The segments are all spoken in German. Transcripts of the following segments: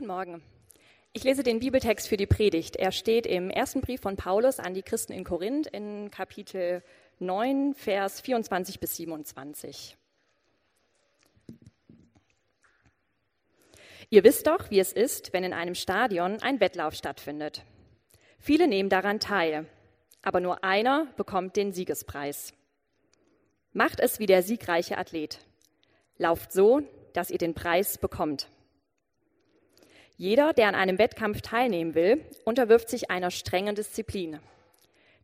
Guten Morgen. Ich lese den Bibeltext für die Predigt. Er steht im ersten Brief von Paulus an die Christen in Korinth in Kapitel 9, Vers 24 bis 27. Ihr wisst doch, wie es ist, wenn in einem Stadion ein Wettlauf stattfindet. Viele nehmen daran teil, aber nur einer bekommt den Siegespreis. Macht es wie der siegreiche Athlet. Lauft so, dass ihr den Preis bekommt. Jeder, der an einem Wettkampf teilnehmen will, unterwirft sich einer strengen Disziplin.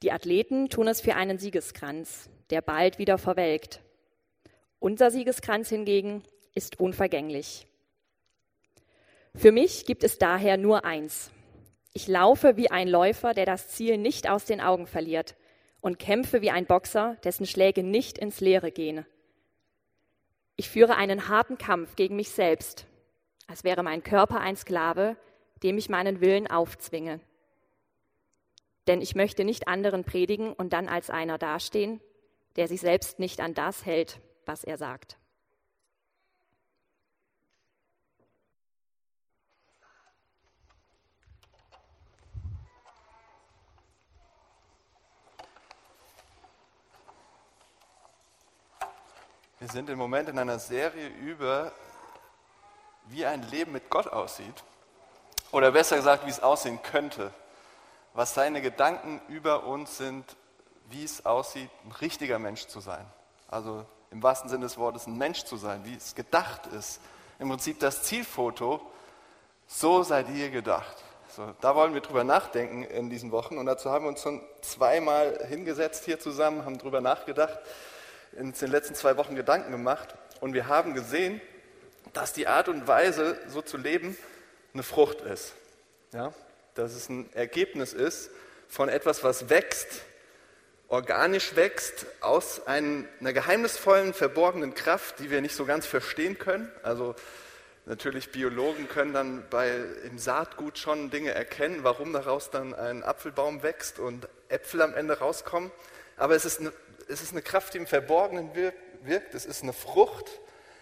Die Athleten tun es für einen Siegeskranz, der bald wieder verwelkt. Unser Siegeskranz hingegen ist unvergänglich. Für mich gibt es daher nur eins. Ich laufe wie ein Läufer, der das Ziel nicht aus den Augen verliert und kämpfe wie ein Boxer, dessen Schläge nicht ins Leere gehen. Ich führe einen harten Kampf gegen mich selbst als wäre mein Körper ein Sklave, dem ich meinen Willen aufzwinge. Denn ich möchte nicht anderen predigen und dann als einer dastehen, der sich selbst nicht an das hält, was er sagt. Wir sind im Moment in einer Serie über wie ein Leben mit Gott aussieht. Oder besser gesagt, wie es aussehen könnte. Was seine Gedanken über uns sind, wie es aussieht, ein richtiger Mensch zu sein. Also im wahrsten Sinne des Wortes ein Mensch zu sein, wie es gedacht ist. Im Prinzip das Zielfoto, so seid ihr gedacht. So, da wollen wir drüber nachdenken in diesen Wochen und dazu haben wir uns schon zweimal hingesetzt hier zusammen, haben drüber nachgedacht, in den letzten zwei Wochen Gedanken gemacht und wir haben gesehen, dass die Art und Weise, so zu leben, eine Frucht ist. Ja? Dass es ein Ergebnis ist von etwas, was wächst, organisch wächst, aus einer geheimnisvollen, verborgenen Kraft, die wir nicht so ganz verstehen können. Also natürlich Biologen können dann bei, im Saatgut schon Dinge erkennen, warum daraus dann ein Apfelbaum wächst und Äpfel am Ende rauskommen. Aber es ist eine, es ist eine Kraft, die im Verborgenen wirkt. Es ist eine Frucht,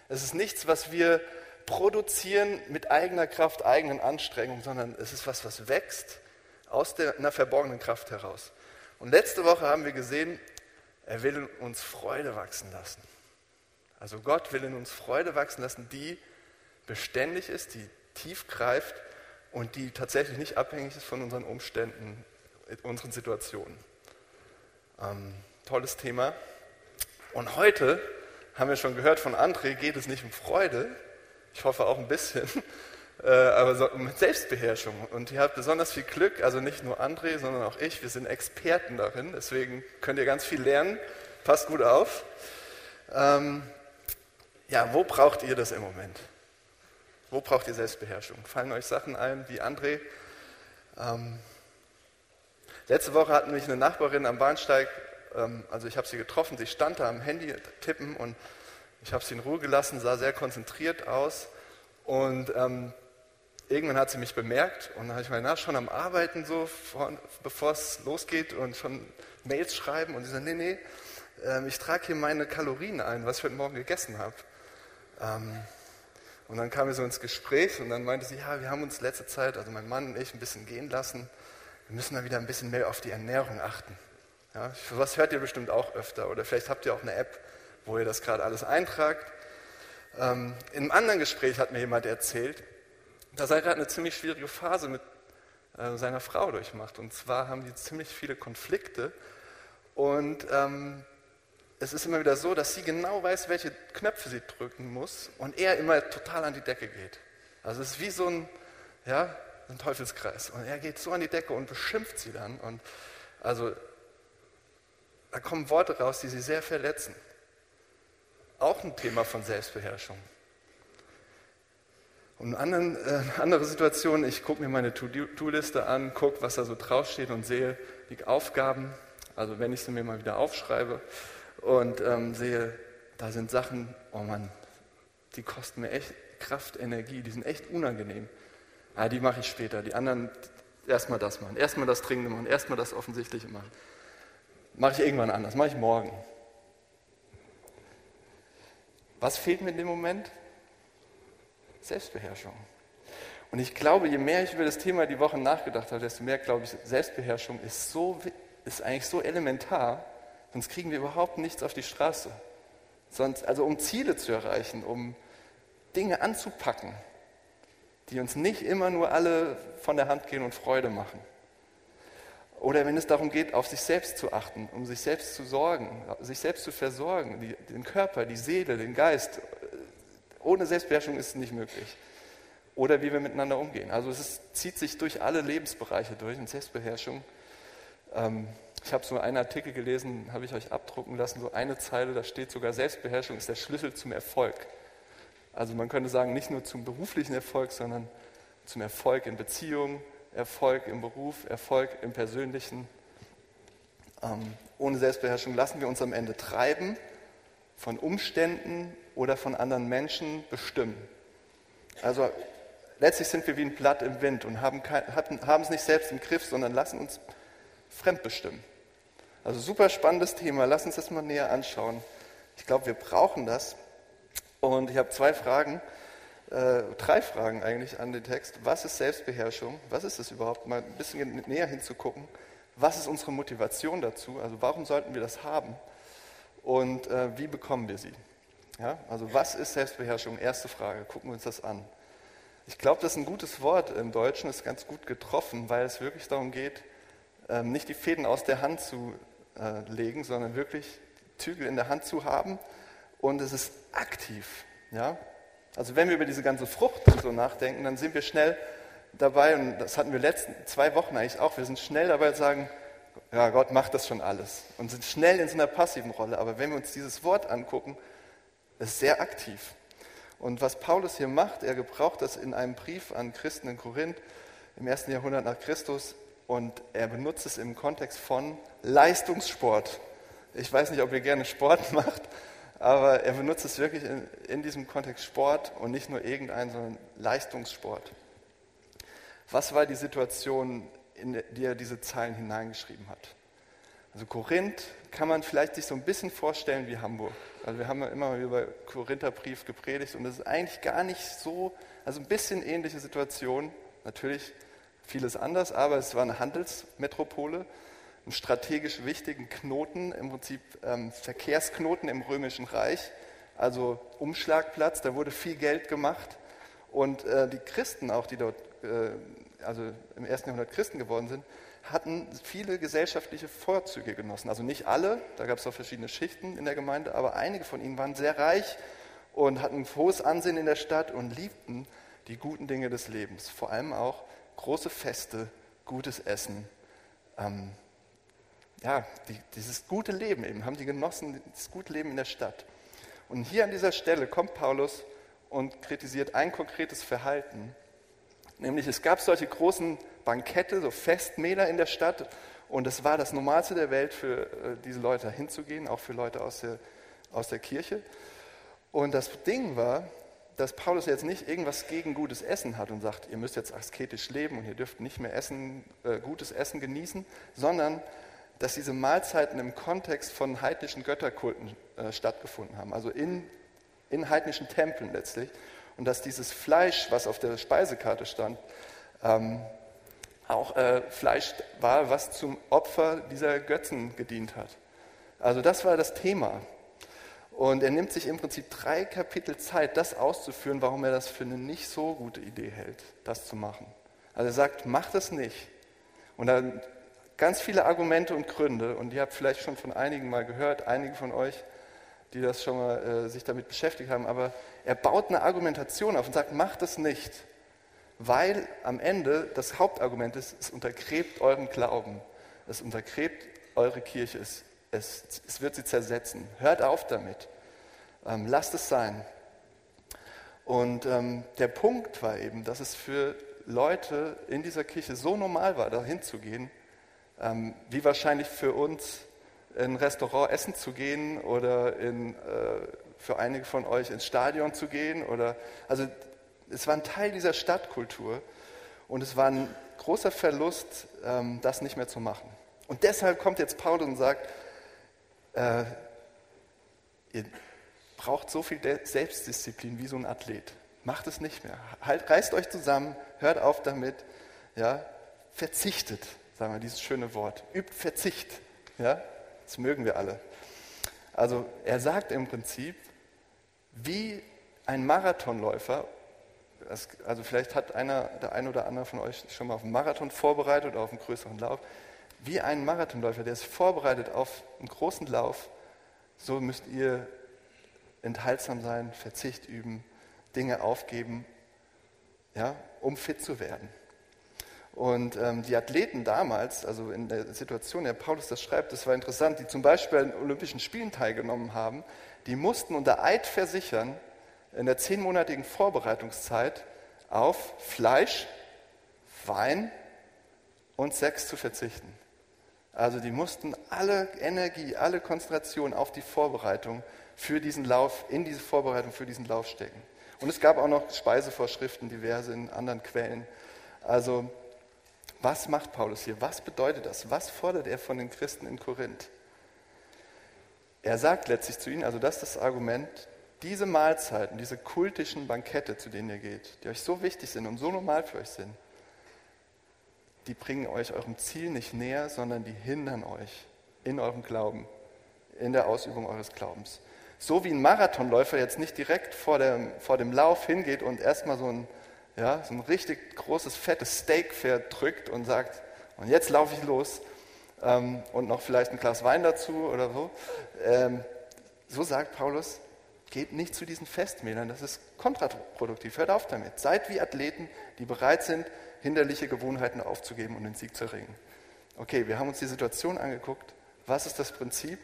es ist nichts, was wir produzieren mit eigener Kraft, eigenen Anstrengungen, sondern es ist was, was wächst aus der, einer verborgenen Kraft heraus. Und letzte Woche haben wir gesehen, er will uns Freude wachsen lassen. Also Gott will in uns Freude wachsen lassen, die beständig ist, die tief greift und die tatsächlich nicht abhängig ist von unseren Umständen, unseren Situationen. Ähm, tolles Thema. Und heute haben wir schon gehört von André, geht es nicht um Freude, ich hoffe auch ein bisschen, äh, aber so, um Selbstbeherrschung. Und ihr habt besonders viel Glück, also nicht nur André, sondern auch ich, wir sind Experten darin, deswegen könnt ihr ganz viel lernen, passt gut auf. Ähm, ja, wo braucht ihr das im Moment? Wo braucht ihr Selbstbeherrschung? Fallen euch Sachen ein wie André? Ähm, letzte Woche hatten mich eine Nachbarin am Bahnsteig ähm, also ich habe sie getroffen, sie stand da am Handy tippen und ich habe sie in Ruhe gelassen, sah sehr konzentriert aus und ähm, irgendwann hat sie mich bemerkt und dann habe ich mal nach schon am Arbeiten so, bevor es losgeht und schon Mails schreiben und sie sagt, nee, nee, ähm, ich trage hier meine Kalorien ein, was ich heute Morgen gegessen habe. Ähm, und dann kam wir so ins Gespräch und dann meinte sie, ja, wir haben uns letzte Zeit, also mein Mann und ich, ein bisschen gehen lassen. Wir müssen da wieder ein bisschen mehr auf die Ernährung achten. Ja, was hört ihr bestimmt auch öfter oder vielleicht habt ihr auch eine App, wo ihr das gerade alles eintragt. Ähm, in einem anderen Gespräch hat mir jemand erzählt, dass er gerade eine ziemlich schwierige Phase mit äh, seiner Frau durchmacht. Und zwar haben die ziemlich viele Konflikte und ähm, es ist immer wieder so, dass sie genau weiß, welche Knöpfe sie drücken muss und er immer total an die Decke geht. Also es ist wie so ein, ja, ein Teufelskreis. Und er geht so an die Decke und beschimpft sie dann. Und also da kommen Worte raus, die sie sehr verletzen. Auch ein Thema von Selbstbeherrschung. Und eine äh, andere Situation, ich gucke mir meine To-Do-Liste an, gucke, was da so draufsteht und sehe die Aufgaben, also wenn ich sie mir mal wieder aufschreibe und ähm, sehe, da sind Sachen, oh Mann, die kosten mir echt Kraft, Energie, die sind echt unangenehm. Ah, die mache ich später. Die anderen erstmal das machen, erstmal das Dringende machen, erstmal das Offensichtliche machen. Mache ich irgendwann anders, mache ich morgen. Was fehlt mir in dem Moment? Selbstbeherrschung. Und ich glaube, je mehr ich über das Thema die Woche nachgedacht habe, desto mehr glaube ich, Selbstbeherrschung ist, so, ist eigentlich so elementar, sonst kriegen wir überhaupt nichts auf die Straße. Sonst, also um Ziele zu erreichen, um Dinge anzupacken, die uns nicht immer nur alle von der Hand gehen und Freude machen. Oder wenn es darum geht, auf sich selbst zu achten, um sich selbst zu sorgen, sich selbst zu versorgen, die, den Körper, die Seele, den Geist. Ohne Selbstbeherrschung ist es nicht möglich. Oder wie wir miteinander umgehen. Also es ist, zieht sich durch alle Lebensbereiche durch und Selbstbeherrschung. Ähm, ich habe so einen Artikel gelesen, habe ich euch abdrucken lassen, so eine Zeile, da steht sogar, Selbstbeherrschung ist der Schlüssel zum Erfolg. Also man könnte sagen, nicht nur zum beruflichen Erfolg, sondern zum Erfolg in Beziehungen, Erfolg im Beruf, Erfolg im Persönlichen. Ähm, ohne Selbstbeherrschung lassen wir uns am Ende treiben, von Umständen oder von anderen Menschen bestimmen. Also letztlich sind wir wie ein Blatt im Wind und haben, haben es nicht selbst im Griff, sondern lassen uns fremdbestimmen. Also super spannendes Thema, lass uns das mal näher anschauen. Ich glaube, wir brauchen das. Und ich habe zwei Fragen, äh, drei Fragen eigentlich an den Text. Was ist Selbstbeherrschung? Was ist es überhaupt? Mal ein bisschen näher hinzugucken. Was ist unsere Motivation dazu? Also warum sollten wir das haben? Und äh, wie bekommen wir sie? Ja, also was ist Selbstbeherrschung? Erste Frage, gucken wir uns das an. Ich glaube, das ist ein gutes Wort im Deutschen, ist ganz gut getroffen, weil es wirklich darum geht, ähm, nicht die Fäden aus der Hand zu äh, legen, sondern wirklich Zügel in der Hand zu haben und es ist aktiv. Ja? Also wenn wir über diese ganze Frucht so nachdenken, dann sind wir schnell dabei, und das hatten wir letzten zwei Wochen eigentlich auch, wir sind schnell dabei zu sagen, ja, Gott macht das schon alles und sind schnell in so einer passiven Rolle. Aber wenn wir uns dieses Wort angucken, ist sehr aktiv. Und was Paulus hier macht, er gebraucht das in einem Brief an Christen in Korinth im ersten Jahrhundert nach Christus und er benutzt es im Kontext von Leistungssport. Ich weiß nicht, ob ihr gerne Sport macht, aber er benutzt es wirklich in, in diesem Kontext Sport und nicht nur irgendein, sondern Leistungssport. Was war die Situation, in die er diese Zeilen hineingeschrieben hat? Also Korinth kann man vielleicht sich so ein bisschen vorstellen wie Hamburg. Also wir haben ja immer über Korintherbrief gepredigt und das ist eigentlich gar nicht so, also ein bisschen ähnliche Situation. Natürlich vieles anders, aber es war eine Handelsmetropole, einen strategisch wichtigen Knoten, im Prinzip ähm, Verkehrsknoten im Römischen Reich, also Umschlagplatz, da wurde viel Geld gemacht und äh, die Christen auch, die dort, äh, also im ersten Jahrhundert Christen geworden sind, hatten viele gesellschaftliche Vorzüge genossen. Also nicht alle, da gab es auch verschiedene Schichten in der Gemeinde, aber einige von ihnen waren sehr reich und hatten hohes Ansehen in der Stadt und liebten die guten Dinge des Lebens, vor allem auch große Feste, gutes Essen. Ähm, ja, die, dieses gute Leben eben, haben die genossen, das gute Leben in der Stadt. Und hier an dieser Stelle kommt Paulus und kritisiert ein konkretes Verhalten. Nämlich es gab solche großen Bankette, so Festmähler in der Stadt. Und es war das Normalste der Welt für äh, diese Leute hinzugehen, auch für Leute aus der, aus der Kirche. Und das Ding war, dass Paulus jetzt nicht irgendwas gegen gutes Essen hat und sagt, ihr müsst jetzt asketisch leben und ihr dürft nicht mehr essen, äh, gutes Essen genießen, sondern dass diese Mahlzeiten im Kontext von heidnischen Götterkulten äh, stattgefunden haben, also in, in heidnischen Tempeln letztlich. Und dass dieses Fleisch, was auf der Speisekarte stand, ähm, auch äh, Fleisch war, was zum Opfer dieser Götzen gedient hat. Also das war das Thema. Und er nimmt sich im Prinzip drei Kapitel Zeit, das auszuführen, warum er das für eine nicht so gute Idee hält, das zu machen. Also er sagt, mach das nicht. Und dann ganz viele Argumente und Gründe, und ihr habt vielleicht schon von einigen mal gehört, einige von euch, die das schon mal äh, sich damit beschäftigt haben, aber er baut eine Argumentation auf und sagt, mach das nicht, weil am Ende das Hauptargument ist, es untergräbt euren Glauben, es untergräbt eure Kirche, es es, es wird sie zersetzen. Hört auf damit. Ähm, lasst es sein. Und ähm, der Punkt war eben, dass es für Leute in dieser Kirche so normal war, da hinzugehen, ähm, wie wahrscheinlich für uns in ein Restaurant essen zu gehen oder in, äh, für einige von euch ins Stadion zu gehen. Oder, also es war ein Teil dieser Stadtkultur und es war ein großer Verlust, ähm, das nicht mehr zu machen. Und deshalb kommt jetzt Paulus und sagt, äh, ihr braucht so viel Selbstdisziplin wie so ein Athlet. Macht es nicht mehr. Halt, reißt euch zusammen, hört auf damit, ja, verzichtet, sagen wir dieses schöne Wort, übt Verzicht, ja, das mögen wir alle. Also er sagt im Prinzip, wie ein Marathonläufer, also vielleicht hat einer, der ein oder andere von euch schon mal auf einen Marathon vorbereitet oder auf einen größeren Lauf, wie ein Marathonläufer, der sich vorbereitet auf einen großen Lauf, so müsst ihr enthaltsam sein, Verzicht üben, Dinge aufgeben, ja, um fit zu werden. Und ähm, die Athleten damals, also in der Situation, der Paulus das schreibt, das war interessant, die zum Beispiel an Olympischen Spielen teilgenommen haben, die mussten unter Eid versichern, in der zehnmonatigen Vorbereitungszeit auf Fleisch, Wein und Sex zu verzichten. Also die mussten alle Energie, alle Konzentration auf die Vorbereitung für diesen Lauf, in diese Vorbereitung für diesen Lauf stecken. Und es gab auch noch Speisevorschriften, diverse in anderen Quellen. Also was macht Paulus hier? Was bedeutet das? Was fordert er von den Christen in Korinth? Er sagt letztlich zu ihnen, also das ist das Argument, diese Mahlzeiten, diese kultischen Bankette, zu denen ihr geht, die euch so wichtig sind und so normal für euch sind, die bringen euch eurem Ziel nicht näher, sondern die hindern euch in eurem Glauben, in der Ausübung eures Glaubens. So wie ein Marathonläufer jetzt nicht direkt vor dem, vor dem Lauf hingeht und erstmal so ein ja, so ein richtig großes, fettes Steak verdrückt und sagt, und jetzt laufe ich los ähm, und noch vielleicht ein Glas Wein dazu oder so. Ähm, so sagt Paulus, geht nicht zu diesen Festmählern, das ist kontraproduktiv, hört auf damit. Seid wie Athleten, die bereit sind, hinderliche Gewohnheiten aufzugeben und den Sieg zu erringen. Okay, wir haben uns die Situation angeguckt. Was ist das Prinzip?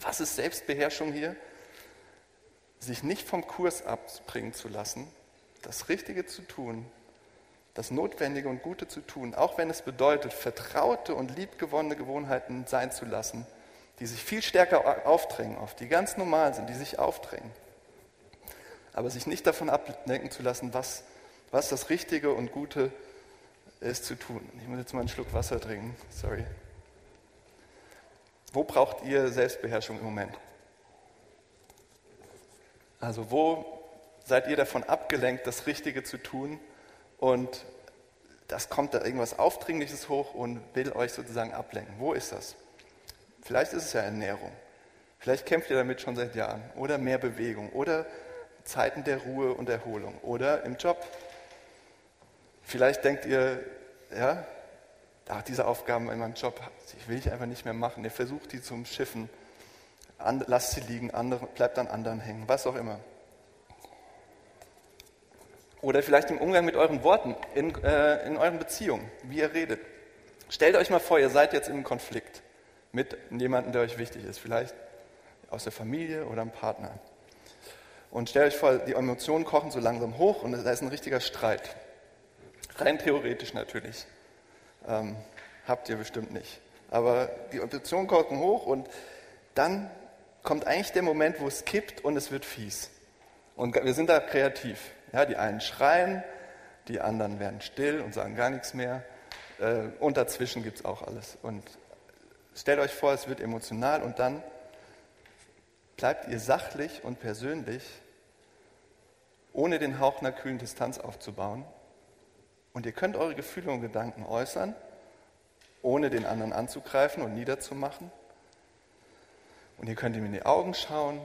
Was ist Selbstbeherrschung hier? Sich nicht vom Kurs abbringen zu lassen, das Richtige zu tun, das Notwendige und Gute zu tun, auch wenn es bedeutet, vertraute und liebgewonnene Gewohnheiten sein zu lassen, die sich viel stärker aufdrängen, auf die ganz normal sind, die sich aufdrängen. Aber sich nicht davon ablenken zu lassen, was, was das Richtige und Gute ist zu tun. Ich muss jetzt mal einen Schluck Wasser trinken, sorry. Wo braucht ihr Selbstbeherrschung im Moment? Also wo seid ihr davon abgelenkt, das Richtige zu tun und das kommt da irgendwas Aufdringliches hoch und will euch sozusagen ablenken. Wo ist das? Vielleicht ist es ja Ernährung. Vielleicht kämpft ihr damit schon seit Jahren. Oder mehr Bewegung. Oder Zeiten der Ruhe und Erholung. Oder im Job. Vielleicht denkt ihr, ja, ach, diese Aufgaben in meinem Job, die will ich einfach nicht mehr machen. Ihr versucht die zum Schiffen. lasst sie liegen, andere, bleibt an anderen hängen, was auch immer. Oder vielleicht im Umgang mit euren Worten, in, äh, in euren Beziehungen, wie ihr redet. Stellt euch mal vor, ihr seid jetzt im Konflikt mit jemandem, der euch wichtig ist, vielleicht aus der Familie oder einem Partner. Und stellt euch vor, die Emotionen kochen so langsam hoch und da ist ein richtiger Streit. Rein theoretisch natürlich. Ähm, habt ihr bestimmt nicht. Aber die Emotionen kochen hoch und dann kommt eigentlich der Moment, wo es kippt und es wird fies. Und wir sind da kreativ. Ja, die einen schreien, die anderen werden still und sagen gar nichts mehr. Äh, und dazwischen gibt es auch alles. Und stellt euch vor, es wird emotional und dann bleibt ihr sachlich und persönlich, ohne den Hauch einer kühlen Distanz aufzubauen. Und ihr könnt eure Gefühle und Gedanken äußern, ohne den anderen anzugreifen und niederzumachen. Und ihr könnt ihm in die Augen schauen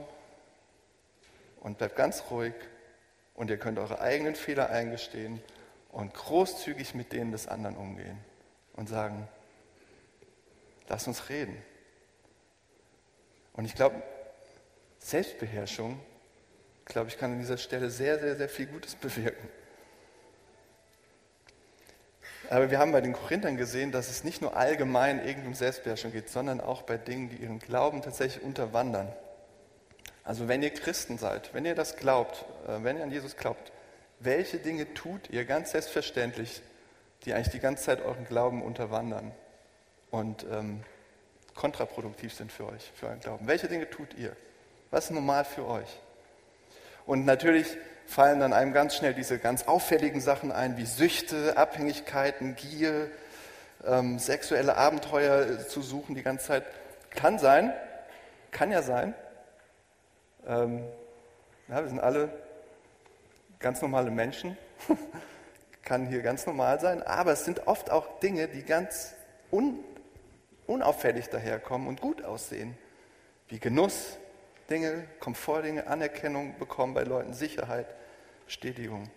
und bleibt ganz ruhig und ihr könnt eure eigenen Fehler eingestehen und großzügig mit denen des anderen umgehen und sagen, lass uns reden. Und ich glaube, Selbstbeherrschung, glaube ich, kann an dieser Stelle sehr, sehr, sehr viel Gutes bewirken. Aber wir haben bei den Korinthern gesehen, dass es nicht nur allgemein irgendwie um Selbstbeherrschung geht, sondern auch bei Dingen, die ihren Glauben tatsächlich unterwandern. Also wenn ihr Christen seid, wenn ihr das glaubt, äh, wenn ihr an Jesus glaubt, welche Dinge tut ihr ganz selbstverständlich, die eigentlich die ganze Zeit euren Glauben unterwandern und ähm, kontraproduktiv sind für euch, für euren Glauben? Welche Dinge tut ihr? Was ist normal für euch? Und natürlich fallen dann einem ganz schnell diese ganz auffälligen Sachen ein, wie Süchte, Abhängigkeiten, Gier, ähm, sexuelle Abenteuer äh, zu suchen die ganze Zeit. Kann sein, kann ja sein, ähm, ja, wir sind alle ganz normale Menschen. kann hier ganz normal sein, aber es sind oft auch Dinge, die ganz un, unauffällig daherkommen und gut aussehen, wie Genuss, Dinge, Komfortdinge, Anerkennung bekommen bei Leuten, Sicherheit, Bestätigung.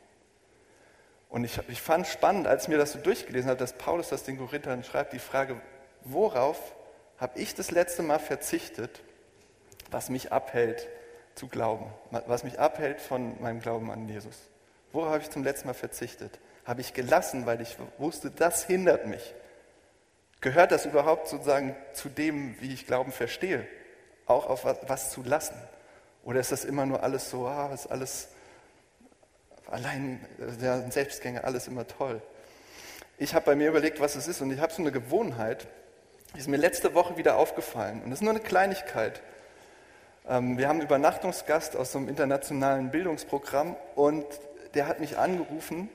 Und ich, ich fand spannend, als ich mir das so durchgelesen habe, dass Paulus das den Korinthern schreibt, die Frage, worauf habe ich das letzte Mal verzichtet, was mich abhält zu glauben, was mich abhält von meinem Glauben an Jesus? Worauf habe ich zum letzten Mal verzichtet? Habe ich gelassen, weil ich wusste, das hindert mich? Gehört das überhaupt sozusagen zu dem, wie ich Glauben verstehe? Auch auf was, was zu lassen? Oder ist das immer nur alles so, ah, ist alles allein der Selbstgänger, alles immer toll? Ich habe bei mir überlegt, was es ist und ich habe so eine Gewohnheit, die ist mir letzte Woche wieder aufgefallen. Und das ist nur eine Kleinigkeit. Ähm, wir haben einen Übernachtungsgast aus so einem internationalen Bildungsprogramm und der hat mich angerufen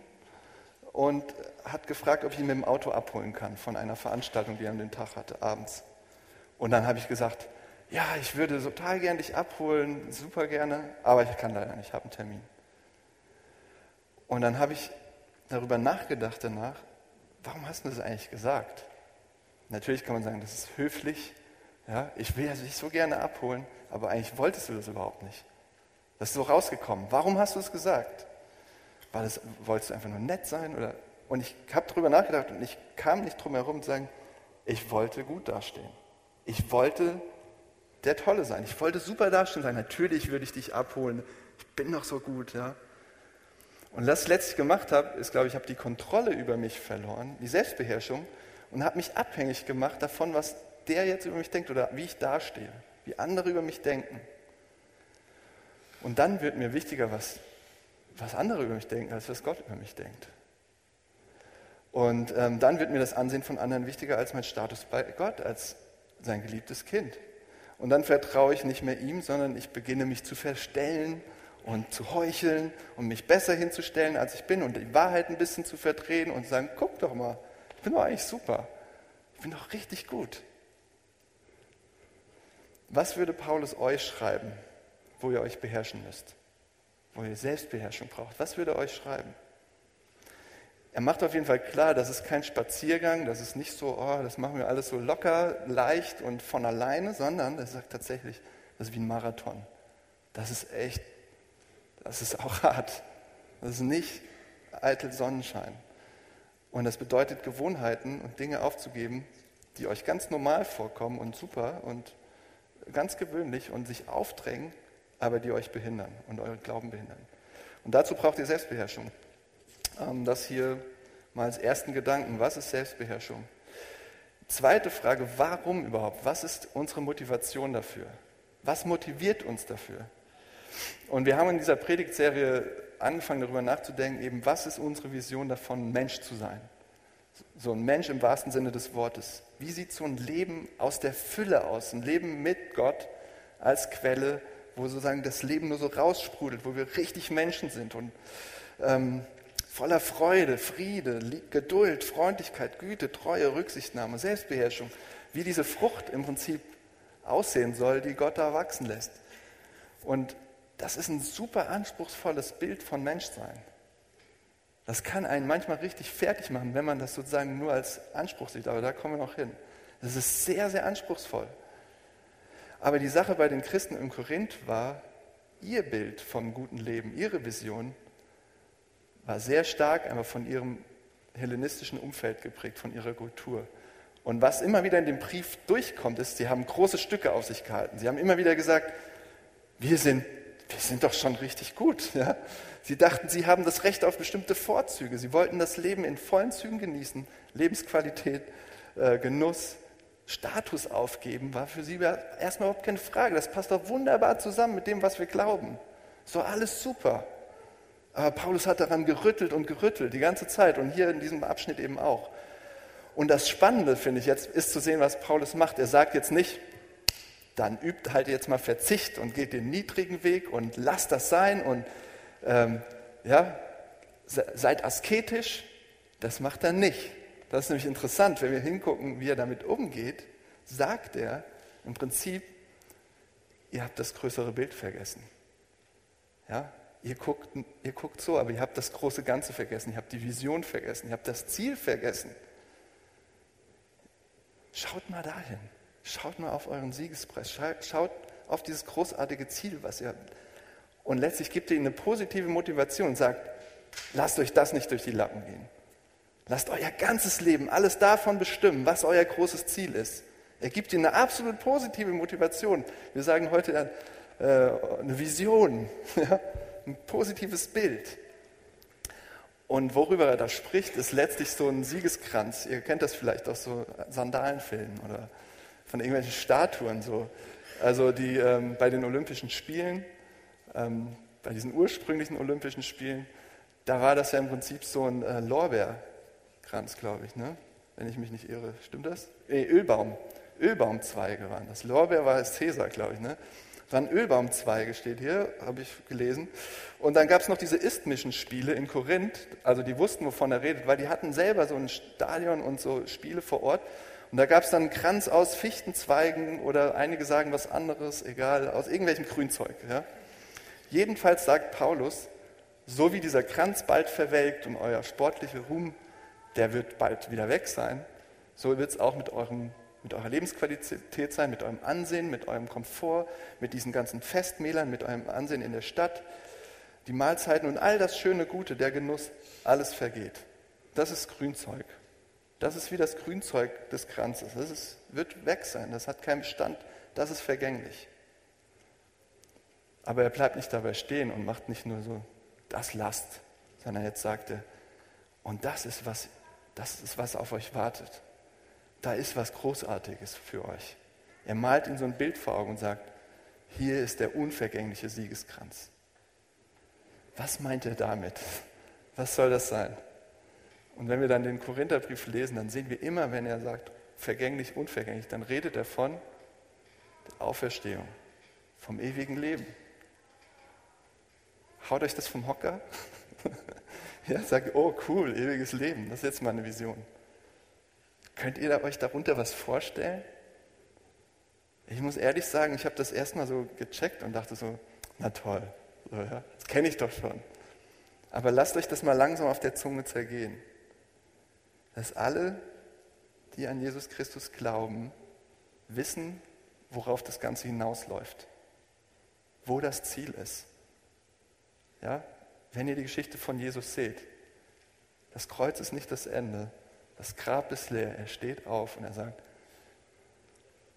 und hat gefragt, ob ich ihn mit dem Auto abholen kann von einer Veranstaltung, die er an den Tag hatte, abends. Und dann habe ich gesagt, ja, ich würde total gerne dich abholen, super gerne, aber ich kann leider nicht, ich habe einen Termin. Und dann habe ich darüber nachgedacht danach, warum hast du das eigentlich gesagt? Natürlich kann man sagen, das ist höflich, ja, ich will dich so gerne abholen, aber eigentlich wolltest du das überhaupt nicht. Das ist so rausgekommen. Warum hast du es gesagt? War das, wolltest du einfach nur nett sein? Oder? Und ich habe darüber nachgedacht und ich kam nicht drum herum zu sagen, ich wollte gut dastehen. Ich wollte der Tolle sein. Ich wollte super dastehen sein. Natürlich würde ich dich abholen. Ich bin noch so gut. Ja? Und was ich letztlich gemacht habe, ist, glaube ich, ich habe die Kontrolle über mich verloren, die Selbstbeherrschung und habe mich abhängig gemacht davon, was der jetzt über mich denkt oder wie ich dastehe, wie andere über mich denken. Und dann wird mir wichtiger, was, was andere über mich denken, als was Gott über mich denkt. Und ähm, dann wird mir das Ansehen von anderen wichtiger als mein Status bei Gott, als sein geliebtes Kind. Und dann vertraue ich nicht mehr ihm, sondern ich beginne mich zu verstellen und zu heucheln und mich besser hinzustellen, als ich bin und die Wahrheit ein bisschen zu verdrehen und zu sagen, guck doch mal, ich bin doch eigentlich super. Ich bin doch richtig gut. Was würde Paulus euch schreiben, wo ihr euch beherrschen müsst? Wo ihr Selbstbeherrschung braucht? Was würde er euch schreiben? Er macht auf jeden Fall klar, das ist kein Spaziergang, das ist nicht so, oh, das machen wir alles so locker, leicht und von alleine, sondern er sagt tatsächlich, das ist wie ein Marathon. Das ist echt, das ist auch hart. Das ist nicht eitel Sonnenschein. Und das bedeutet Gewohnheiten und Dinge aufzugeben, die euch ganz normal vorkommen und super und ganz gewöhnlich und sich aufdrängen, aber die euch behindern und euren Glauben behindern. Und dazu braucht ihr Selbstbeherrschung. Ähm, das hier mal als ersten Gedanken. Was ist Selbstbeherrschung? Zweite Frage, warum überhaupt? Was ist unsere Motivation dafür? Was motiviert uns dafür? Und wir haben in dieser Predigtserie angefangen darüber nachzudenken, eben was ist unsere Vision davon, Mensch zu sein. So ein Mensch im wahrsten Sinne des Wortes. Wie sieht so ein Leben aus der Fülle aus? Ein Leben mit Gott als Quelle, wo sozusagen das Leben nur so raussprudelt, wo wir richtig Menschen sind und ähm, voller Freude, Friede, Geduld, Freundlichkeit, Güte, Treue, Rücksichtnahme, Selbstbeherrschung, wie diese Frucht im Prinzip aussehen soll, die Gott da wachsen lässt. Und das ist ein super anspruchsvolles Bild von Menschsein. Das kann einen manchmal richtig fertig machen, wenn man das sozusagen nur als Anspruch sieht, aber da kommen wir noch hin. Das ist sehr, sehr anspruchsvoll. Aber die Sache bei den Christen in Korinth war, ihr Bild vom guten Leben, ihre Vision war sehr stark einfach von ihrem hellenistischen Umfeld geprägt, von ihrer Kultur. Und was immer wieder in dem Brief durchkommt, ist, sie haben große Stücke auf sich gehalten. Sie haben immer wieder gesagt, wir sind wir sind doch schon richtig gut. Ja? Sie dachten, sie haben das Recht auf bestimmte Vorzüge. Sie wollten das Leben in vollen Zügen genießen. Lebensqualität, äh, Genuss, Status aufgeben, war für sie erstmal überhaupt keine Frage. Das passt doch wunderbar zusammen mit dem, was wir glauben. So alles super. Aber Paulus hat daran gerüttelt und gerüttelt die ganze Zeit und hier in diesem Abschnitt eben auch. Und das Spannende, finde ich jetzt, ist zu sehen, was Paulus macht. Er sagt jetzt nicht, dann übt halt jetzt mal Verzicht und geht den niedrigen Weg und lasst das sein und ähm, ja, seid asketisch. Das macht er nicht. Das ist nämlich interessant, wenn wir hingucken, wie er damit umgeht, sagt er im Prinzip, ihr habt das größere Bild vergessen. Ja? ihr guckt, ihr guckt so, aber ihr habt das große Ganze vergessen, ihr habt die Vision vergessen, ihr habt das Ziel vergessen. Schaut mal dahin, schaut mal auf euren Siegespreis, schaut auf dieses großartige Ziel, was ihr habt. Und letztlich gibt ihr ihnen eine positive Motivation und sagt, lasst euch das nicht durch die Lappen gehen. Lasst euer ganzes Leben, alles davon bestimmen, was euer großes Ziel ist. Er gibt ihnen eine absolut positive Motivation. Wir sagen heute äh, eine Vision, ja, ein positives Bild. Und worüber er da spricht, ist letztlich so ein Siegeskranz. Ihr kennt das vielleicht aus so Sandalenfilmen oder von irgendwelchen Statuen. So. Also die ähm, bei den Olympischen Spielen, ähm, bei diesen ursprünglichen Olympischen Spielen, da war das ja im Prinzip so ein äh, Lorbeerkranz, glaube ich, ne? wenn ich mich nicht irre. Stimmt das? Nee, Ölbaum. Ölbaumzweige waren das. Lorbeer war es Cäsar, glaube ich. Ne? waren Ölbaumzweige, steht hier, habe ich gelesen. Und dann gab es noch diese isthmischen Spiele in Korinth, also die wussten, wovon er redet, weil die hatten selber so ein Stadion und so Spiele vor Ort. Und da gab es dann einen Kranz aus Fichtenzweigen oder einige sagen was anderes, egal, aus irgendwelchem Grünzeug. Ja. Jedenfalls sagt Paulus, so wie dieser Kranz bald verwelkt und euer sportlicher Ruhm, der wird bald wieder weg sein, so wird es auch mit eurem mit eurer Lebensqualität sein, mit eurem Ansehen, mit eurem Komfort, mit diesen ganzen Festmählern, mit eurem Ansehen in der Stadt. Die Mahlzeiten und all das schöne Gute, der Genuss, alles vergeht. Das ist Grünzeug. Das ist wie das Grünzeug des Kranzes. Das ist, wird weg sein, das hat keinen Bestand, das ist vergänglich. Aber er bleibt nicht dabei stehen und macht nicht nur so das Last, sondern jetzt sagt er, und das ist was, das ist was auf euch wartet da ist was Großartiges für euch. Er malt ihnen so ein Bild vor Augen und sagt, hier ist der unvergängliche Siegeskranz. Was meint er damit? Was soll das sein? Und wenn wir dann den Korintherbrief lesen, dann sehen wir immer, wenn er sagt, vergänglich, unvergänglich, dann redet er von der Auferstehung, vom ewigen Leben. Haut euch das vom Hocker? ja, sagt, oh cool, ewiges Leben, das ist jetzt meine Vision. Könnt ihr euch darunter was vorstellen? Ich muss ehrlich sagen, ich habe das erstmal so gecheckt und dachte so, na toll, so, ja, das kenne ich doch schon. Aber lasst euch das mal langsam auf der Zunge zergehen. Dass alle, die an Jesus Christus glauben, wissen, worauf das Ganze hinausläuft. Wo das Ziel ist. Ja? Wenn ihr die Geschichte von Jesus seht, das Kreuz ist nicht das Ende, das Grab ist leer. Er steht auf und er sagt,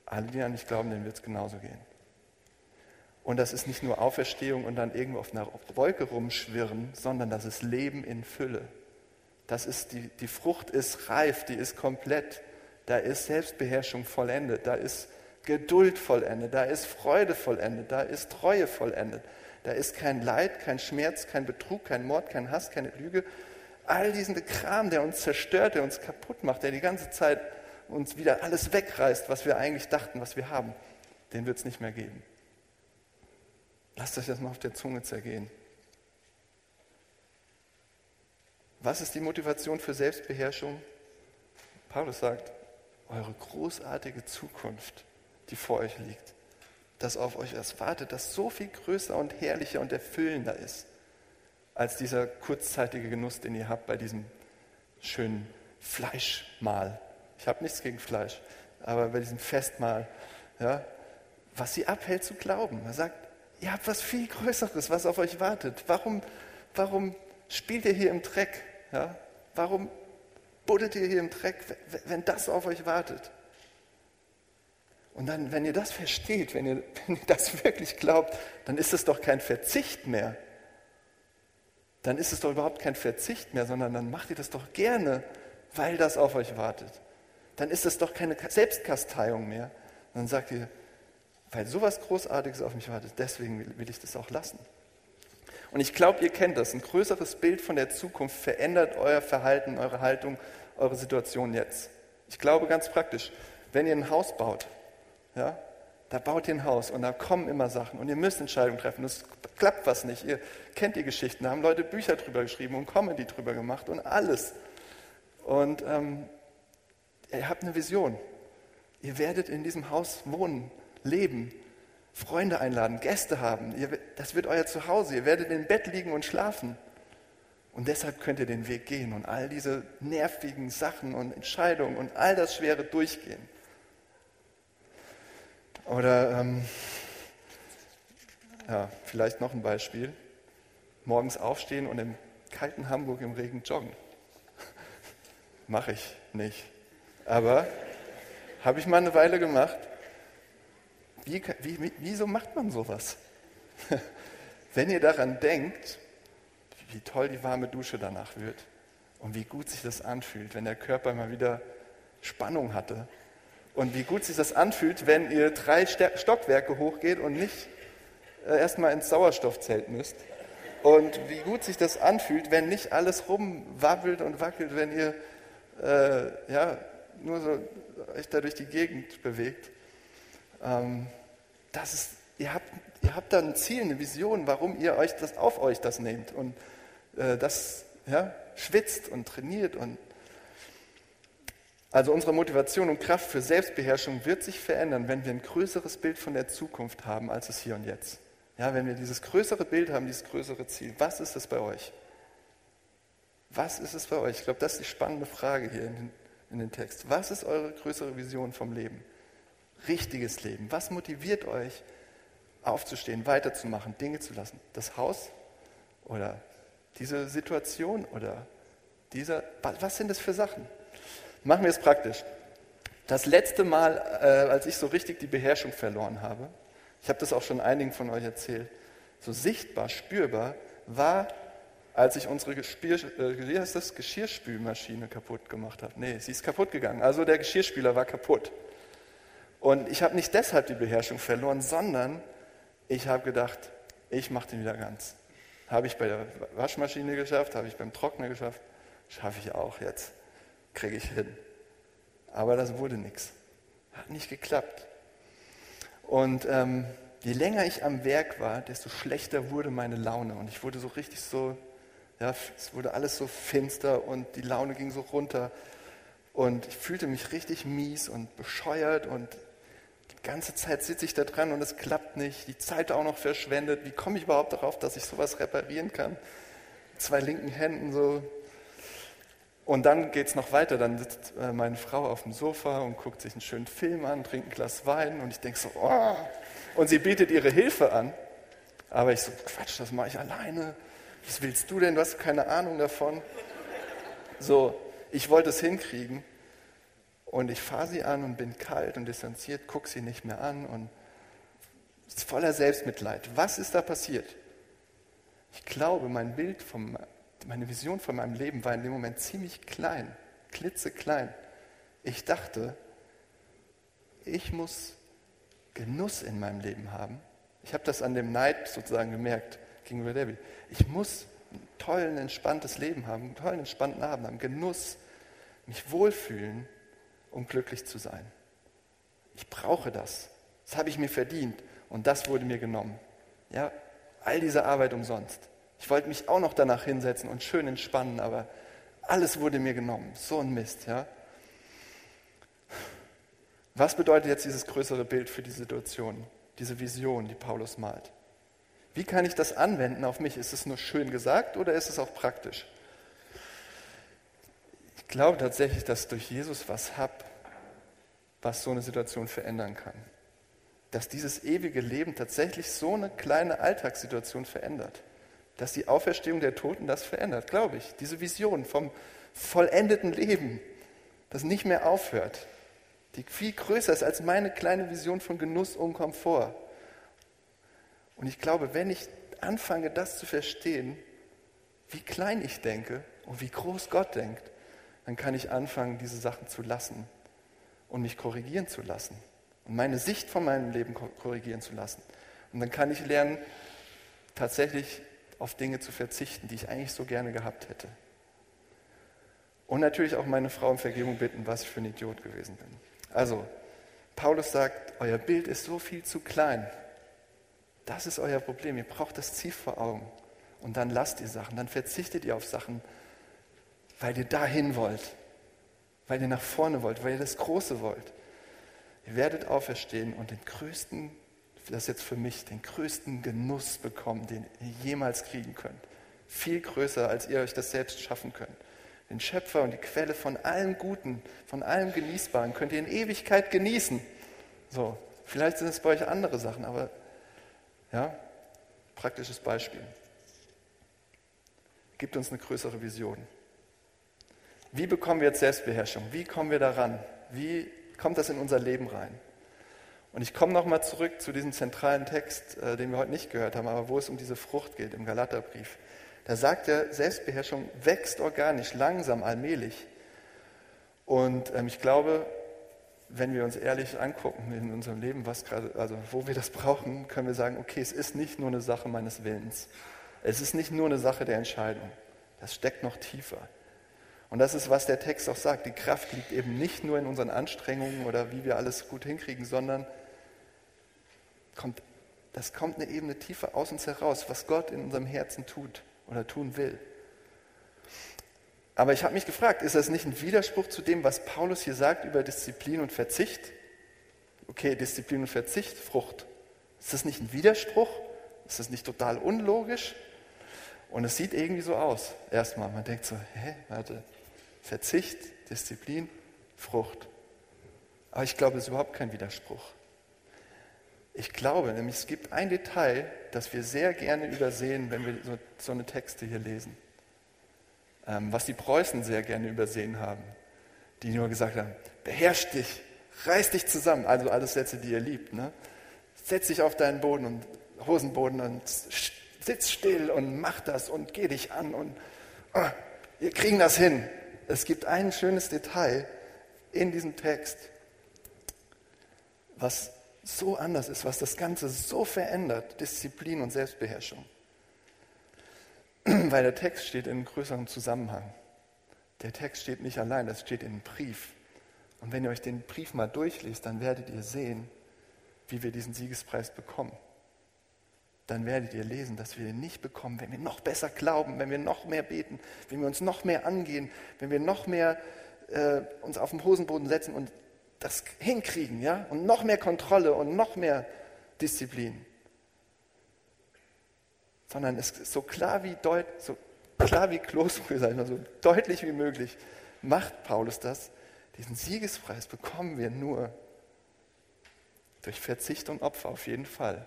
alle, die an dich glauben, denen wird es genauso gehen. Und das ist nicht nur Auferstehung und dann irgendwo auf einer Wolke rumschwirren, sondern das ist Leben in Fülle. Das ist die, die Frucht ist reif, die ist komplett. Da ist Selbstbeherrschung vollendet, da ist Geduld vollendet, da ist Freude vollendet, da ist Treue vollendet. Da ist kein Leid, kein Schmerz, kein Betrug, kein Mord, kein Hass, keine Lüge, all diesen Kram, der uns zerstört, der uns kaputt macht, der die ganze Zeit uns wieder alles wegreißt, was wir eigentlich dachten, was wir haben, den wird es nicht mehr geben. Lasst euch das mal auf der Zunge zergehen. Was ist die Motivation für Selbstbeherrschung? Paulus sagt, eure großartige Zukunft, die vor euch liegt, das auf euch erst wartet, das so viel größer und herrlicher und erfüllender ist als dieser kurzzeitige Genuss, den ihr habt bei diesem schönen Fleischmahl. Ich habe nichts gegen Fleisch, aber bei diesem Festmahl, ja, was sie abhält zu glauben. Er sagt, ihr habt was viel Größeres, was auf euch wartet. Warum, warum spielt ihr hier im Dreck? Ja? Warum buddelt ihr hier im Dreck, wenn das auf euch wartet? Und dann, wenn ihr das versteht, wenn ihr, wenn ihr das wirklich glaubt, dann ist es doch kein Verzicht mehr, dann ist es doch überhaupt kein Verzicht mehr, sondern dann macht ihr das doch gerne, weil das auf euch wartet. Dann ist es doch keine Selbstkasteiung mehr. Dann sagt ihr, weil sowas Großartiges auf mich wartet, deswegen will ich das auch lassen. Und ich glaube, ihr kennt das. Ein größeres Bild von der Zukunft verändert euer Verhalten, eure Haltung, eure Situation jetzt. Ich glaube ganz praktisch, wenn ihr ein Haus baut, ja, da baut ihr ein Haus und da kommen immer Sachen und ihr müsst Entscheidungen treffen. Es klappt was nicht. Ihr kennt die Geschichten, da haben Leute Bücher drüber geschrieben und Comedy drüber gemacht und alles. Und ähm, ihr habt eine Vision. Ihr werdet in diesem Haus wohnen, leben. Freunde einladen, Gäste haben. Ihr, das wird euer Zuhause. Ihr werdet im Bett liegen und schlafen. Und deshalb könnt ihr den Weg gehen und all diese nervigen Sachen und Entscheidungen und all das Schwere durchgehen. Oder ähm, ja, vielleicht noch ein Beispiel. Morgens aufstehen und im kalten Hamburg im Regen joggen. Mache ich nicht. Aber habe ich mal eine Weile gemacht. Wie, wie, wieso macht man sowas? Wenn ihr daran denkt, wie toll die warme Dusche danach wird und wie gut sich das anfühlt, wenn der Körper mal wieder Spannung hatte und wie gut sich das anfühlt, wenn ihr drei Stockwerke hochgeht und nicht äh, erstmal ins Sauerstoffzelt müsst. Und wie gut sich das anfühlt, wenn nicht alles rumwabbelt und wackelt, wenn ihr äh, ja, nur so euch da durch die Gegend bewegt. Ähm, das ist, ihr, habt, ihr habt da ein Ziel, eine Vision, warum ihr euch das auf euch das nehmt und äh, das ja, schwitzt und trainiert. Und also unsere Motivation und Kraft für Selbstbeherrschung wird sich verändern, wenn wir ein größeres Bild von der Zukunft haben, als es hier und jetzt. Ja, wenn wir dieses größere Bild haben, dieses größere Ziel. Was ist es bei euch? Was ist es bei euch? Ich glaube, das ist die spannende Frage hier in den, in den Text. Was ist eure größere Vision vom Leben? Richtiges Leben. Was motiviert euch, aufzustehen, weiterzumachen, Dinge zu lassen? Das Haus oder diese Situation oder dieser, was sind das für Sachen? Machen wir es praktisch. Das letzte Mal, äh, als ich so richtig die Beherrschung verloren habe, ich habe das auch schon einigen von euch erzählt, so sichtbar, spürbar, war, als ich unsere Gespier, äh, Geschirrspülmaschine kaputt gemacht habe. Nee, sie ist kaputt gegangen. Also der Geschirrspüler war kaputt. Und ich habe nicht deshalb die Beherrschung verloren, sondern ich habe gedacht, ich mache den wieder ganz. Habe ich bei der Waschmaschine geschafft, habe ich beim Trockner geschafft, schaffe ich auch jetzt. Kriege ich hin. Aber das wurde nichts. Hat nicht geklappt. Und ähm, je länger ich am Werk war, desto schlechter wurde meine Laune. Und ich wurde so richtig so, ja, es wurde alles so finster und die Laune ging so runter. Und ich fühlte mich richtig mies und bescheuert und die ganze Zeit sitze ich da dran und es klappt nicht. Die Zeit auch noch verschwendet. Wie komme ich überhaupt darauf, dass ich sowas reparieren kann? Zwei linken Händen so. Und dann geht es noch weiter. Dann sitzt äh, meine Frau auf dem Sofa und guckt sich einen schönen Film an, trinkt ein Glas Wein und ich denke so, oh. Und sie bietet ihre Hilfe an. Aber ich so, Quatsch, das mache ich alleine. Was willst du denn? Du hast keine Ahnung davon. So, ich wollte es hinkriegen. Und ich fahre sie an und bin kalt und distanziert, gucke sie nicht mehr an und ist voller Selbstmitleid. Was ist da passiert? Ich glaube, mein Bild, vom, meine Vision von meinem Leben war in dem Moment ziemlich klein, klitzeklein. Ich dachte, ich muss Genuss in meinem Leben haben. Ich habe das an dem Neid sozusagen gemerkt gegenüber Debbie. Ich muss ein tolles, entspanntes Leben haben, einen tollen, entspannten Abend haben, Genuss, mich wohlfühlen um glücklich zu sein. Ich brauche das. Das habe ich mir verdient und das wurde mir genommen. Ja, all diese Arbeit umsonst. Ich wollte mich auch noch danach hinsetzen und schön entspannen, aber alles wurde mir genommen. So ein Mist, ja. Was bedeutet jetzt dieses größere Bild für die Situation, diese Vision, die Paulus malt? Wie kann ich das anwenden auf mich? Ist es nur schön gesagt oder ist es auch praktisch? Glaube tatsächlich, dass durch Jesus was habe, was so eine Situation verändern kann. Dass dieses ewige Leben tatsächlich so eine kleine Alltagssituation verändert. Dass die Auferstehung der Toten das verändert, glaube ich. Diese Vision vom vollendeten Leben, das nicht mehr aufhört, die viel größer ist als meine kleine Vision von Genuss und Komfort. Und ich glaube, wenn ich anfange, das zu verstehen, wie klein ich denke und wie groß Gott denkt, dann kann ich anfangen, diese Sachen zu lassen und mich korrigieren zu lassen und meine Sicht von meinem Leben korrigieren zu lassen. Und dann kann ich lernen, tatsächlich auf Dinge zu verzichten, die ich eigentlich so gerne gehabt hätte. Und natürlich auch meine Frau um Vergebung bitten, was ich für ein Idiot gewesen bin. Also, Paulus sagt, euer Bild ist so viel zu klein. Das ist euer Problem. Ihr braucht das Ziel vor Augen. Und dann lasst ihr Sachen, dann verzichtet ihr auf Sachen, weil ihr dahin wollt, weil ihr nach vorne wollt, weil ihr das Große wollt. Ihr werdet auferstehen und den größten das jetzt für mich, den größten Genuss bekommen, den ihr jemals kriegen könnt. Viel größer, als ihr euch das selbst schaffen könnt. Den Schöpfer und die Quelle von allem Guten, von allem Genießbaren könnt ihr in Ewigkeit genießen. So, vielleicht sind es bei euch andere Sachen, aber ja, praktisches Beispiel. Gibt uns eine größere Vision. Wie bekommen wir jetzt Selbstbeherrschung? Wie kommen wir daran? Wie kommt das in unser Leben rein? Und ich komme nochmal zurück zu diesem zentralen Text, äh, den wir heute nicht gehört haben, aber wo es um diese Frucht geht im Galaterbrief. Da sagt er, Selbstbeherrschung wächst organisch, langsam, allmählich. Und ähm, ich glaube, wenn wir uns ehrlich angucken in unserem Leben, was gerade, also wo wir das brauchen, können wir sagen, okay, es ist nicht nur eine Sache meines Willens. Es ist nicht nur eine Sache der Entscheidung. Das steckt noch tiefer. Und das ist, was der Text auch sagt. Die Kraft liegt eben nicht nur in unseren Anstrengungen oder wie wir alles gut hinkriegen, sondern kommt, das kommt eine Ebene tiefer aus uns heraus, was Gott in unserem Herzen tut oder tun will. Aber ich habe mich gefragt, ist das nicht ein Widerspruch zu dem, was Paulus hier sagt über Disziplin und Verzicht? Okay, Disziplin und Verzicht, Frucht. Ist das nicht ein Widerspruch? Ist das nicht total unlogisch? Und es sieht irgendwie so aus, erstmal. Man denkt so, hä, warte, Verzicht, Disziplin, Frucht. Aber ich glaube, es ist überhaupt kein Widerspruch. Ich glaube nämlich, es gibt ein Detail, das wir sehr gerne übersehen, wenn wir so, so eine Texte hier lesen. Ähm, was die Preußen sehr gerne übersehen haben, die nur gesagt haben, beherrsch dich, reiß dich zusammen. Also alles Sätze, die ihr liebt. Ne? Setz dich auf deinen Boden und Hosenboden und sitz still und mach das und geh dich an und oh, wir kriegen das hin. Es gibt ein schönes Detail in diesem Text, was so anders ist, was das Ganze so verändert, Disziplin und Selbstbeherrschung. Weil der Text steht in einem größeren Zusammenhang. Der Text steht nicht allein, das steht in einem Brief. Und wenn ihr euch den Brief mal durchliest, dann werdet ihr sehen, wie wir diesen Siegespreis bekommen. Dann werdet ihr lesen, dass wir ihn nicht bekommen, wenn wir noch besser glauben, wenn wir noch mehr beten, wenn wir uns noch mehr angehen, wenn wir noch mehr äh, uns auf den Hosenboden setzen und das hinkriegen, ja, und noch mehr Kontrolle und noch mehr Disziplin. Sondern es ist so klar wie deut, so klar wie Kloßbrühe, sag ich mal, so deutlich wie möglich macht Paulus das. Diesen Siegespreis bekommen wir nur durch Verzicht und Opfer, auf jeden Fall.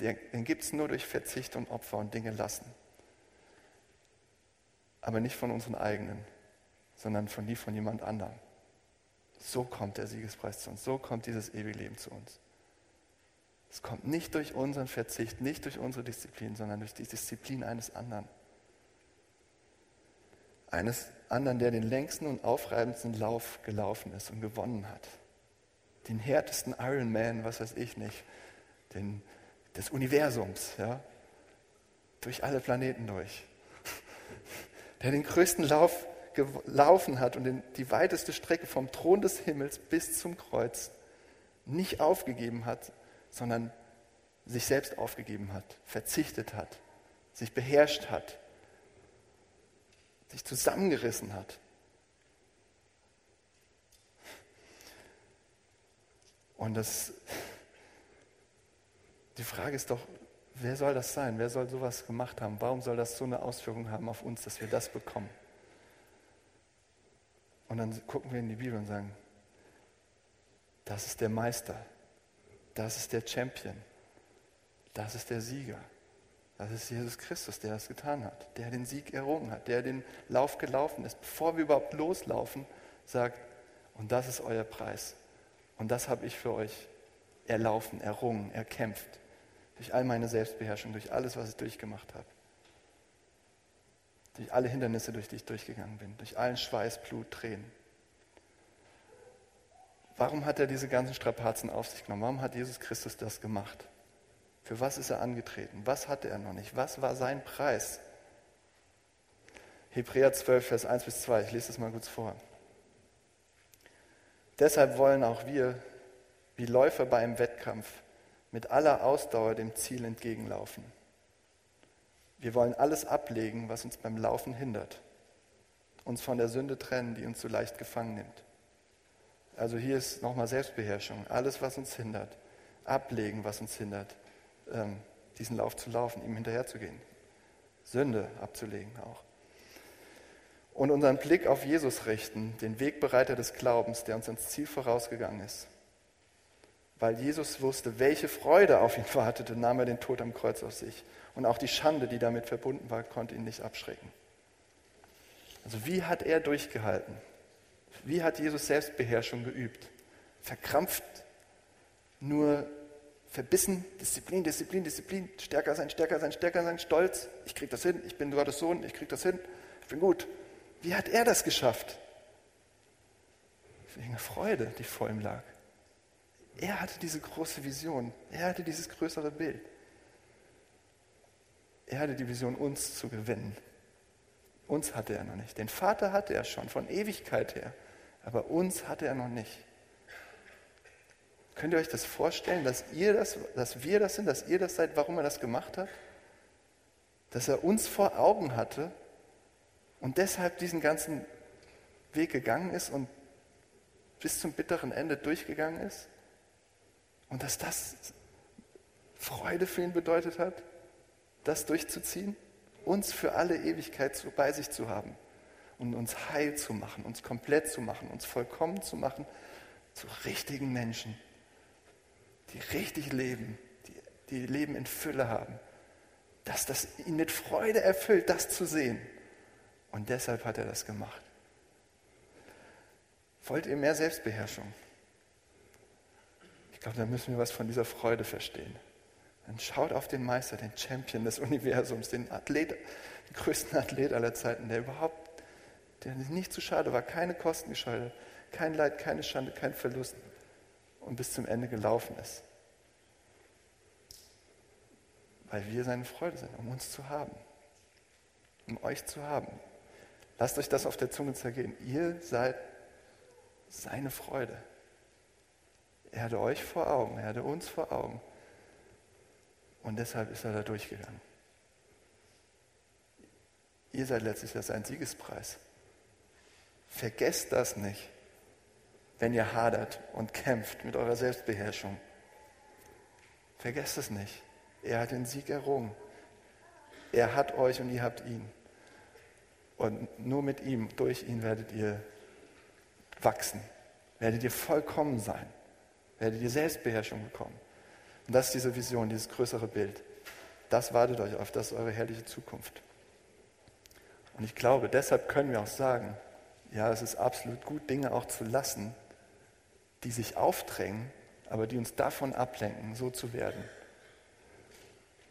Den gibt es nur durch Verzicht und Opfer und Dinge lassen. Aber nicht von unseren eigenen, sondern von die von jemand anderem. So kommt der Siegespreis zu uns, so kommt dieses ewige Leben zu uns. Es kommt nicht durch unseren Verzicht, nicht durch unsere Disziplin, sondern durch die Disziplin eines anderen. Eines anderen, der den längsten und aufreibendsten Lauf gelaufen ist und gewonnen hat. Den härtesten Ironman, was weiß ich nicht, den, des Universums, ja, durch alle Planeten durch. Der den größten Lauf gelaufen hat und den, die weiteste Strecke vom Thron des Himmels bis zum Kreuz nicht aufgegeben hat, sondern sich selbst aufgegeben hat, verzichtet hat, sich beherrscht hat, sich zusammengerissen hat. Und das, die Frage ist doch, wer soll das sein? Wer soll sowas gemacht haben? Warum soll das so eine Auswirkung haben auf uns, dass wir das bekommen? Und dann gucken wir in die Bibel und sagen, das ist der Meister, das ist der Champion, das ist der Sieger, das ist Jesus Christus, der das getan hat, der den Sieg errungen hat, der den Lauf gelaufen ist. Bevor wir überhaupt loslaufen, sagt, und das ist euer Preis. Und das habe ich für euch erlaufen, errungen, erkämpft. Durch all meine Selbstbeherrschung, durch alles, was ich durchgemacht habe durch alle Hindernisse, durch die ich durchgegangen bin, durch allen Schweiß, Blut, Tränen. Warum hat er diese ganzen Strapazen auf sich genommen? Warum hat Jesus Christus das gemacht? Für was ist er angetreten? Was hatte er noch nicht? Was war sein Preis? Hebräer 12, Vers 1 bis 2, ich lese das mal kurz vor. Deshalb wollen auch wir, wie Läufer bei einem Wettkampf, mit aller Ausdauer dem Ziel entgegenlaufen. Wir wollen alles ablegen, was uns beim Laufen hindert, uns von der Sünde trennen, die uns so leicht gefangen nimmt. Also hier ist nochmal Selbstbeherrschung, alles, was uns hindert, ablegen, was uns hindert, ähm, diesen Lauf zu laufen, ihm hinterherzugehen. Sünde abzulegen auch. Und unseren Blick auf Jesus richten, den Wegbereiter des Glaubens, der uns ins Ziel vorausgegangen ist. Weil Jesus wusste, welche Freude auf ihn wartete, nahm er den Tod am Kreuz auf sich. Und auch die Schande, die damit verbunden war, konnte ihn nicht abschrecken. Also wie hat er durchgehalten? Wie hat Jesus Selbstbeherrschung geübt? Verkrampft, nur verbissen, Disziplin, Disziplin, Disziplin, stärker sein, stärker sein, stärker sein, stolz, ich kriege das hin, ich bin Gottes Sohn, ich kriege das hin, ich bin gut. Wie hat er das geschafft? Wegen der Freude, die vor ihm lag. Er hatte diese große Vision, er hatte dieses größere Bild. Er hatte die Vision, uns zu gewinnen. Uns hatte er noch nicht. Den Vater hatte er schon von Ewigkeit her, aber uns hatte er noch nicht. Könnt ihr euch das vorstellen, dass, ihr das, dass wir das sind, dass ihr das seid, warum er das gemacht hat? Dass er uns vor Augen hatte und deshalb diesen ganzen Weg gegangen ist und bis zum bitteren Ende durchgegangen ist? Und dass das Freude für ihn bedeutet hat, das durchzuziehen? Uns für alle Ewigkeit bei sich zu haben und uns heil zu machen, uns komplett zu machen, uns vollkommen zu machen zu richtigen Menschen die richtig leben, die, die Leben in Fülle haben, dass das ihn mit Freude erfüllt, das zu sehen. Und deshalb hat er das gemacht. Wollt ihr mehr Selbstbeherrschung? Ich glaube, da müssen wir was von dieser Freude verstehen. Dann schaut auf den Meister, den Champion des Universums, den Athlet, den größten Athlet aller Zeiten, der überhaupt, der nicht zu schade war, keine Kosten gescheut kein Leid, keine Schande, kein Verlust, und bis zum Ende gelaufen ist. Weil wir seine Freude sind, um uns zu haben, um euch zu haben. Lasst euch das auf der Zunge zergehen. Ihr seid seine Freude. Er hatte euch vor Augen, er hatte uns vor Augen. Und deshalb ist er da durchgegangen. Ihr seid letztlich sein Siegespreis. Vergesst das nicht wenn ihr hadert und kämpft mit eurer Selbstbeherrschung. Vergesst es nicht. Er hat den Sieg errungen. Er hat euch und ihr habt ihn. Und nur mit ihm, durch ihn werdet ihr wachsen. Werdet ihr vollkommen sein. Werdet ihr Selbstbeherrschung bekommen. Und das ist diese Vision, dieses größere Bild. Das wartet euch auf, das ist eure herrliche Zukunft. Und ich glaube, deshalb können wir auch sagen, ja, es ist absolut gut, Dinge auch zu lassen, die sich aufdrängen, aber die uns davon ablenken, so zu werden.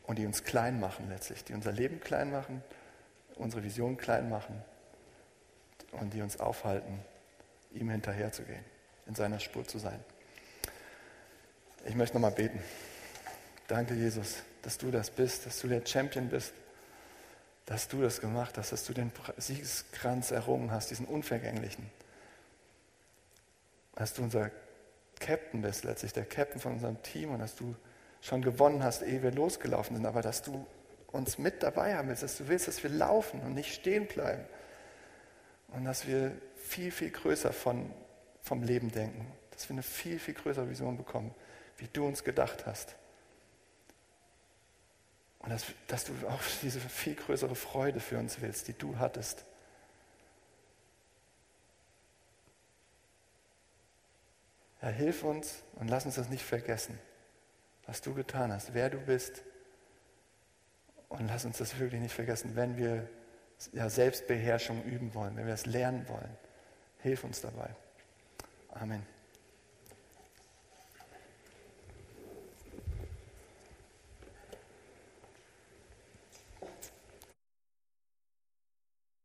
Und die uns klein machen letztlich, die unser Leben klein machen, unsere Vision klein machen und die uns aufhalten, ihm hinterherzugehen, in seiner Spur zu sein. Ich möchte nochmal beten. Danke, Jesus, dass du das bist, dass du der Champion bist, dass du das gemacht hast, dass du den Siegeskranz errungen hast, diesen unvergänglichen dass du unser Captain bist, letztlich der Captain von unserem Team und dass du schon gewonnen hast, ehe wir losgelaufen sind, aber dass du uns mit dabei haben willst, dass du willst, dass wir laufen und nicht stehen bleiben und dass wir viel, viel größer von, vom Leben denken, dass wir eine viel, viel größere Vision bekommen, wie du uns gedacht hast. Und dass, dass du auch diese viel größere Freude für uns willst, die du hattest. Herr, hilf uns und lass uns das nicht vergessen, was du getan hast, wer du bist. Und lass uns das wirklich nicht vergessen, wenn wir ja, Selbstbeherrschung üben wollen, wenn wir es lernen wollen. Hilf uns dabei. Amen.